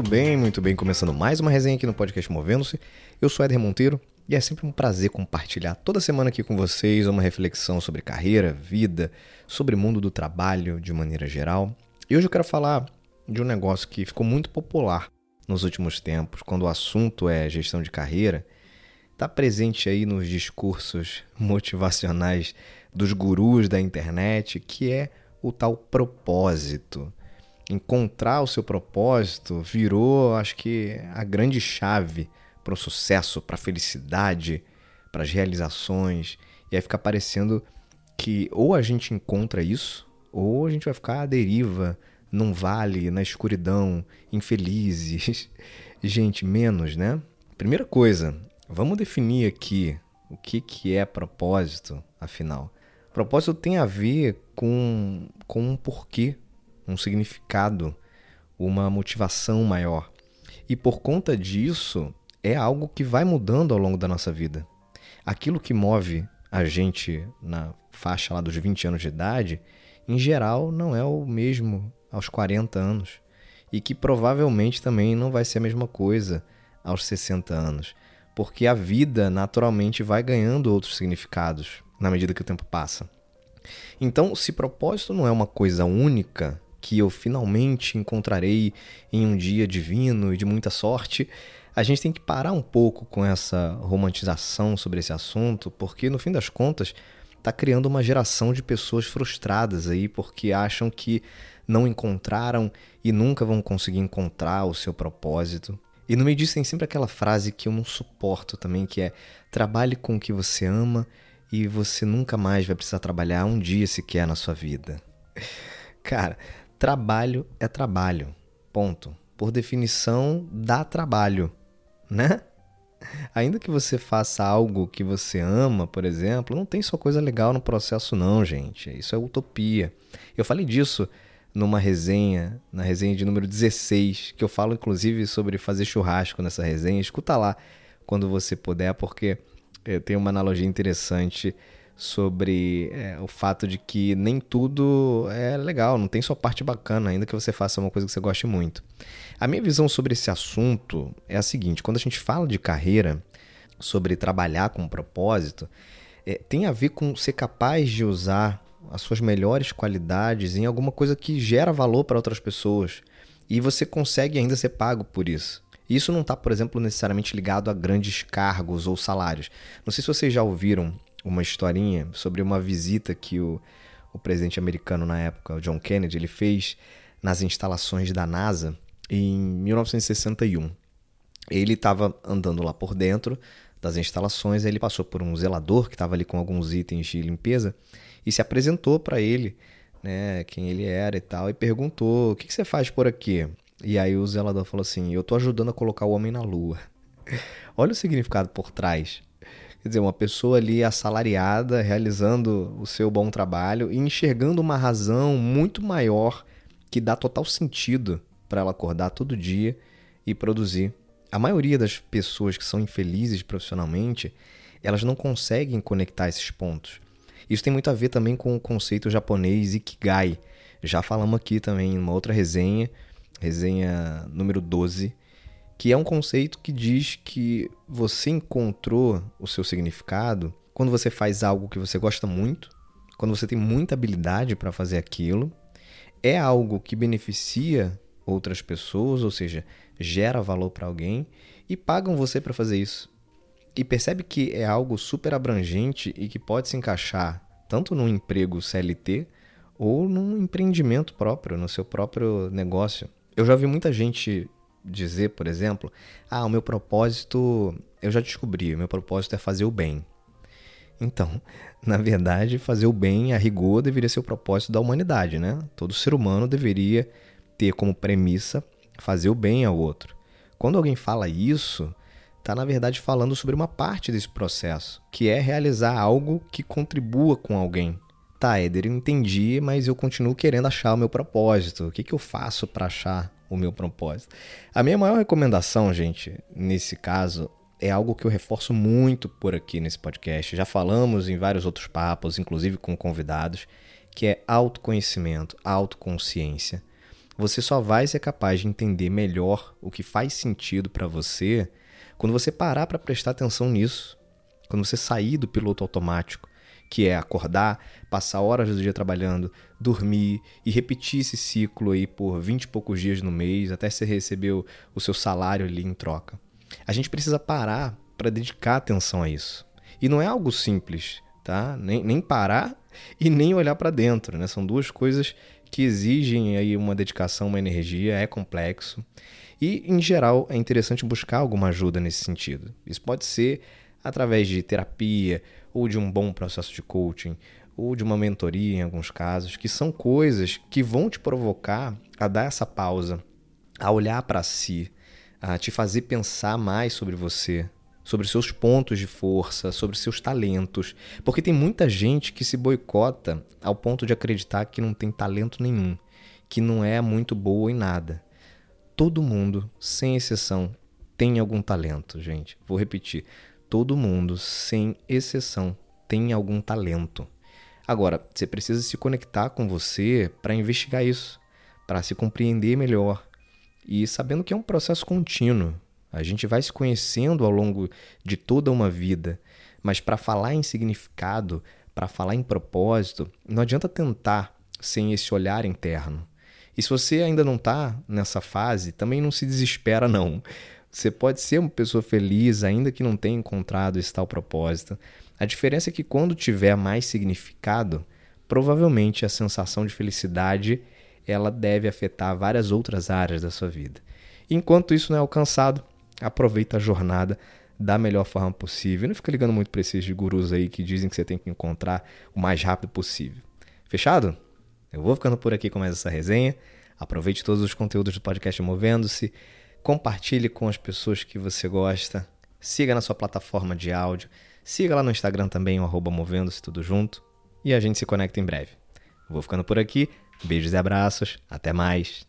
Muito bem, muito bem. Começando mais uma resenha aqui no podcast Movendo-se. Eu sou Eder Monteiro e é sempre um prazer compartilhar toda semana aqui com vocês uma reflexão sobre carreira, vida, sobre o mundo do trabalho de maneira geral. E hoje eu quero falar de um negócio que ficou muito popular nos últimos tempos, quando o assunto é gestão de carreira, está presente aí nos discursos motivacionais dos gurus da internet, que é o tal propósito encontrar o seu propósito virou, acho que, a grande chave para o sucesso, para a felicidade, para as realizações. E aí fica parecendo que ou a gente encontra isso, ou a gente vai ficar à deriva, num vale, na escuridão, infelizes. Gente, menos, né? Primeira coisa, vamos definir aqui o que, que é propósito, afinal. Propósito tem a ver com, com um porquê um significado, uma motivação maior. E por conta disso, é algo que vai mudando ao longo da nossa vida. Aquilo que move a gente na faixa lá dos 20 anos de idade, em geral, não é o mesmo aos 40 anos. E que provavelmente também não vai ser a mesma coisa aos 60 anos. Porque a vida naturalmente vai ganhando outros significados na medida que o tempo passa. Então, se propósito não é uma coisa única, que eu finalmente encontrarei em um dia divino e de muita sorte, a gente tem que parar um pouco com essa romantização sobre esse assunto, porque no fim das contas está criando uma geração de pessoas frustradas aí porque acham que não encontraram e nunca vão conseguir encontrar o seu propósito. E no meio disso tem sempre aquela frase que eu não suporto também, que é trabalhe com o que você ama e você nunca mais vai precisar trabalhar um dia sequer na sua vida. Cara, trabalho é trabalho. Ponto. Por definição, dá trabalho, né? Ainda que você faça algo que você ama, por exemplo, não tem só coisa legal no processo, não, gente. Isso é utopia. Eu falei disso numa resenha, na resenha de número 16, que eu falo inclusive sobre fazer churrasco nessa resenha. Escuta lá quando você puder, porque eh, tem uma analogia interessante sobre é, o fato de que nem tudo é legal, não tem só parte bacana, ainda que você faça uma coisa que você goste muito. A minha visão sobre esse assunto é a seguinte: quando a gente fala de carreira, sobre trabalhar com um propósito, é, tem a ver com ser capaz de usar as suas melhores qualidades em alguma coisa que gera valor para outras pessoas e você consegue ainda ser pago por isso. Isso não está, por exemplo, necessariamente ligado a grandes cargos ou salários. Não sei se vocês já ouviram uma historinha sobre uma visita que o, o presidente americano na época, o John Kennedy, ele fez nas instalações da NASA em 1961. Ele estava andando lá por dentro das instalações, ele passou por um zelador que estava ali com alguns itens de limpeza e se apresentou para ele, né, quem ele era e tal, e perguntou: "O que, que você faz por aqui?" E aí o zelador falou assim: "Eu estou ajudando a colocar o homem na Lua." Olha o significado por trás Quer dizer, uma pessoa ali assalariada, realizando o seu bom trabalho e enxergando uma razão muito maior que dá total sentido para ela acordar todo dia e produzir. A maioria das pessoas que são infelizes profissionalmente, elas não conseguem conectar esses pontos. Isso tem muito a ver também com o conceito japonês Ikigai. Já falamos aqui também em uma outra resenha, resenha número 12, que é um conceito que diz que você encontrou o seu significado quando você faz algo que você gosta muito, quando você tem muita habilidade para fazer aquilo, é algo que beneficia outras pessoas, ou seja, gera valor para alguém e pagam você para fazer isso. E percebe que é algo super abrangente e que pode se encaixar tanto num emprego CLT ou num empreendimento próprio, no seu próprio negócio. Eu já vi muita gente dizer, por exemplo, ah, o meu propósito, eu já descobri, o meu propósito é fazer o bem. Então, na verdade, fazer o bem a rigor deveria ser o propósito da humanidade, né? Todo ser humano deveria ter como premissa fazer o bem ao outro. Quando alguém fala isso, está na verdade falando sobre uma parte desse processo, que é realizar algo que contribua com alguém. Tá, Éder, eu entendi, mas eu continuo querendo achar o meu propósito. O que, que eu faço para achar o meu propósito. A minha maior recomendação, gente, nesse caso, é algo que eu reforço muito por aqui nesse podcast. Já falamos em vários outros papos, inclusive com convidados, que é autoconhecimento, autoconsciência. você só vai ser capaz de entender melhor o que faz sentido para você quando você parar para prestar atenção nisso, quando você sair do piloto automático, que é acordar, passar horas do dia trabalhando, dormir e repetir esse ciclo aí por 20 e poucos dias no mês, até você receber o, seu salário ali em troca. A gente precisa parar para dedicar atenção a isso. E não é algo simples, tá? Nem, nem parar e nem olhar para dentro, né? São duas coisas que exigem aí uma dedicação, uma energia, é complexo. E, em geral, é interessante buscar alguma ajuda nesse sentido. Isso pode ser através de terapia, ou de um bom processo de coaching, ou de uma mentoria em alguns casos, que são coisas que vão te provocar a dar essa pausa, a olhar para si, a te fazer pensar mais sobre você, sobre seus pontos de força, sobre seus talentos, porque tem muita gente que se boicota ao ponto de acreditar que não tem talento nenhum, que não é muito boa em nada. Todo mundo, sem exceção, tem algum talento, gente. Vou repetir. Todo mundo, sem exceção, tem algum talento. Agora, você precisa se conectar com você para investigar isso, para se compreender melhor e sabendo que é um processo contínuo. A gente vai se conhecendo ao longo de toda uma vida, mas para falar em significado, para falar em propósito, não adianta tentar sem esse olhar interno. E se você ainda não está nessa fase, também não se desespera não. Você pode ser uma pessoa feliz ainda que não tenha encontrado esse tal propósito. A diferença é que quando tiver mais significado, provavelmente a sensação de felicidade ela deve afetar várias outras áreas da sua vida. Enquanto isso não é alcançado, aproveita a jornada da melhor forma possível. Não fica ligando muito para esses gurus aí que dizem que você tem que encontrar o mais rápido possível. Fechado? Eu vou ficando por aqui com mais essa resenha. Aproveite todos os conteúdos do podcast Movendo-se. Compartilhe com as pessoas que você gosta. Siga na sua plataforma de áudio. Siga lá no Instagram também, o arroba Movendo-se tudo junto. E a gente se conecta em breve. Vou ficando por aqui. Beijos e abraços. Até mais.